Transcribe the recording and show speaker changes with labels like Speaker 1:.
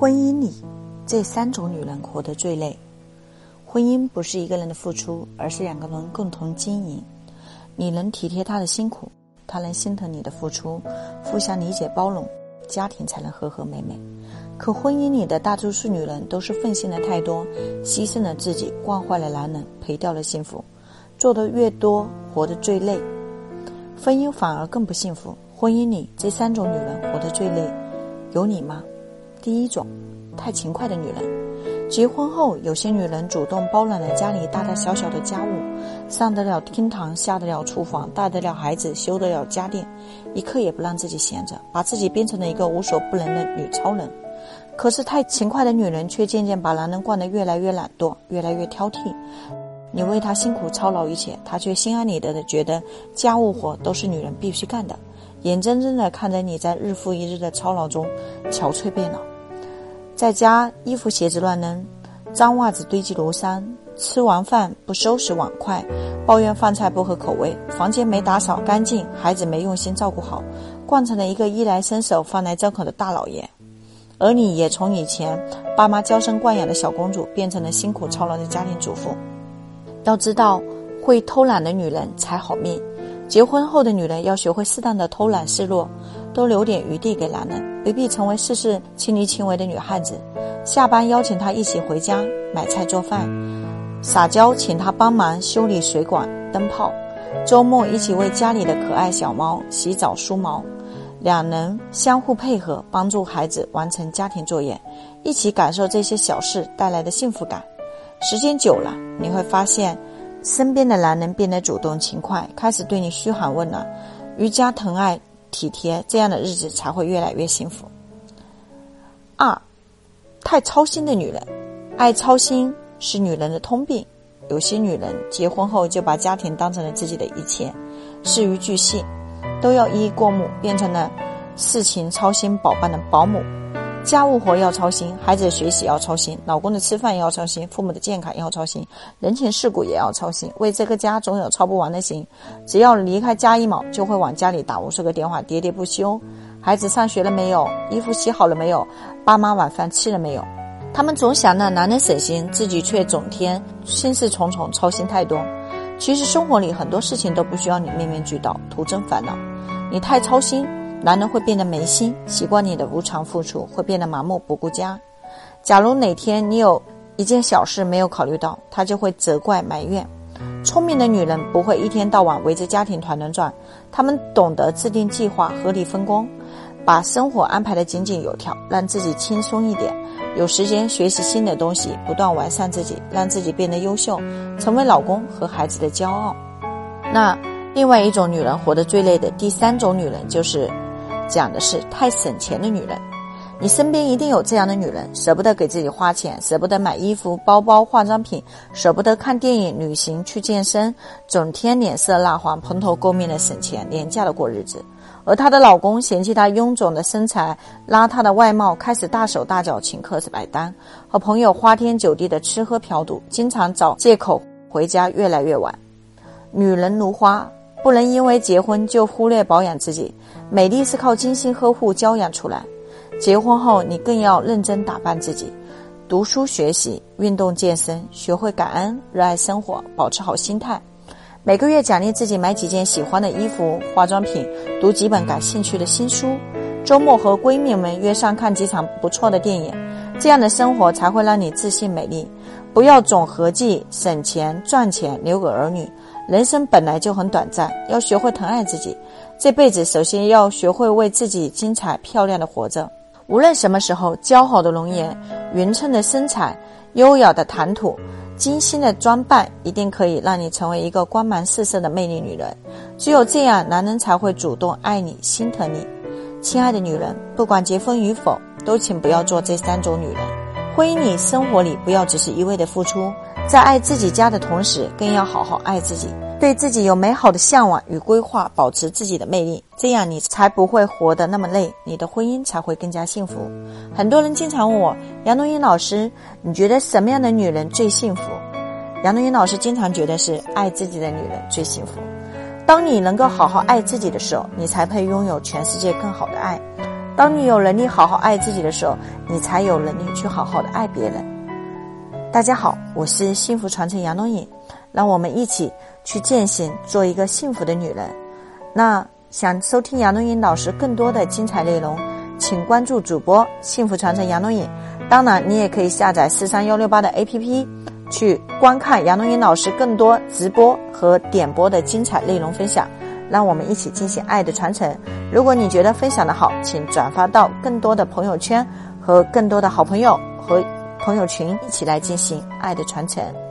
Speaker 1: 婚姻里，这三种女人活得最累。婚姻不是一个人的付出，而是两个人共同经营。你能体贴她的辛苦，她能心疼你的付出，互相理解包容，家庭才能和和美美。可婚姻里的大多数女人都是奉献的太多，牺牲了自己，惯坏了男人，赔掉了幸福。做的越多，活得最累，婚姻反而更不幸福。婚姻里这三种女人活得最累，有你吗？第一种，太勤快的女人，结婚后有些女人主动包揽了家里大大小小的家务，上得了厅堂，下得了厨房，带得了孩子，修得了家电，一刻也不让自己闲着，把自己变成了一个无所不能的女超人。可是太勤快的女人却渐渐把男人惯得越来越懒惰，越来越挑剔。你为他辛苦操劳一切，他却心安理得的觉得家务活都是女人必须干的。眼睁睁地看着你在日复一日的操劳中憔悴变老，在家衣服鞋子乱扔，脏袜子堆积如山，吃完饭不收拾碗筷，抱怨饭菜不合口味，房间没打扫干净，孩子没用心照顾好，惯成了一个衣来伸手饭来张口的大老爷。而你也从以前爸妈娇生惯养的小公主，变成了辛苦操劳的家庭主妇。要知道，会偷懒的女人才好命。结婚后的女人要学会适当的偷懒示弱，多留点余地给男人，不必成为事事亲力亲为的女汉子。下班邀请他一起回家买菜做饭，撒娇请他帮忙修理水管灯泡，周末一起为家里的可爱小猫洗澡梳毛，两人相互配合，帮助孩子完成家庭作业，一起感受这些小事带来的幸福感。时间久了，你会发现。身边的男人变得主动勤快，开始对你嘘寒问暖，愈加疼爱体贴，这样的日子才会越来越幸福。二，太操心的女人，爱操心是女人的通病。有些女人结婚后就把家庭当成了自己的一切，事无巨细都要一一过目，变成了事情操心宝宝的保姆。家务活要操心，孩子的学习要操心，老公的吃饭要操心，父母的健康要操心，人情世故也要操心。为这个家总有操不完的心，只要离开家一毛，就会往家里打无数个电话，喋喋不休。孩子上学了没有？衣服洗好了没有？爸妈晚饭吃了没有？他们总想让男人省心，自己却整天心事重重，操心太多。其实生活里很多事情都不需要你面面俱到，徒增烦恼。你太操心。男人会变得没心，习惯你的无偿付出，会变得麻木不顾家。假如哪天你有一件小事没有考虑到，他就会责怪埋怨。聪明的女人不会一天到晚围着家庭团团转，她们懂得制定计划，合理分工，把生活安排得井井有条，让自己轻松一点，有时间学习新的东西，不断完善自己，让自己变得优秀，成为老公和孩子的骄傲。那另外一种女人活得最累的第三种女人就是。讲的是太省钱的女人，你身边一定有这样的女人，舍不得给自己花钱，舍不得买衣服、包包、化妆品，舍不得看电影、旅行、去健身，整天脸色蜡黄、蓬头垢面的省钱、廉价的过日子。而她的老公嫌弃她臃肿的身材、邋遢的外貌，开始大手大脚请客买单，和朋友花天酒地的吃喝嫖赌，经常找借口回家越来越晚。女人如花。不能因为结婚就忽略保养自己，美丽是靠精心呵护娇养出来。结婚后，你更要认真打扮自己，读书学习、运动健身，学会感恩、热爱生活，保持好心态。每个月奖励自己买几件喜欢的衣服、化妆品，读几本感兴趣的新书。周末和闺蜜们约上看几场不错的电影，这样的生活才会让你自信美丽。不要总合计省钱赚钱留给儿女。人生本来就很短暂，要学会疼爱自己。这辈子首先要学会为自己精彩漂亮的活着。无论什么时候，姣好的容颜、匀称的身材、优雅的谈吐、精心的装扮，一定可以让你成为一个光芒四射的魅力女人。只有这样，男人才会主动爱你、心疼你。亲爱的女人，不管结婚与否，都请不要做这三种女人。婚姻里、生活里，不要只是一味的付出。在爱自己家的同时，更要好好爱自己，对自己有美好的向往与规划，保持自己的魅力，这样你才不会活得那么累，你的婚姻才会更加幸福。很多人经常问我，杨东英老师，你觉得什么样的女人最幸福？杨东英老师经常觉得是爱自己的女人最幸福。当你能够好好爱自己的时候，你才配拥有全世界更好的爱。当你有能力好好爱自己的时候，你才有能力去好好的爱别人。大家好，我是幸福传承杨龙颖，让我们一起去践行做一个幸福的女人。那想收听杨龙颖老师更多的精彩内容，请关注主播幸福传承杨龙颖。当然，你也可以下载四三幺六八的 APP，去观看杨龙颖老师更多直播和点播的精彩内容分享。让我们一起进行爱的传承。如果你觉得分享的好，请转发到更多的朋友圈和更多的好朋友和朋友群，一起来进行爱的传承。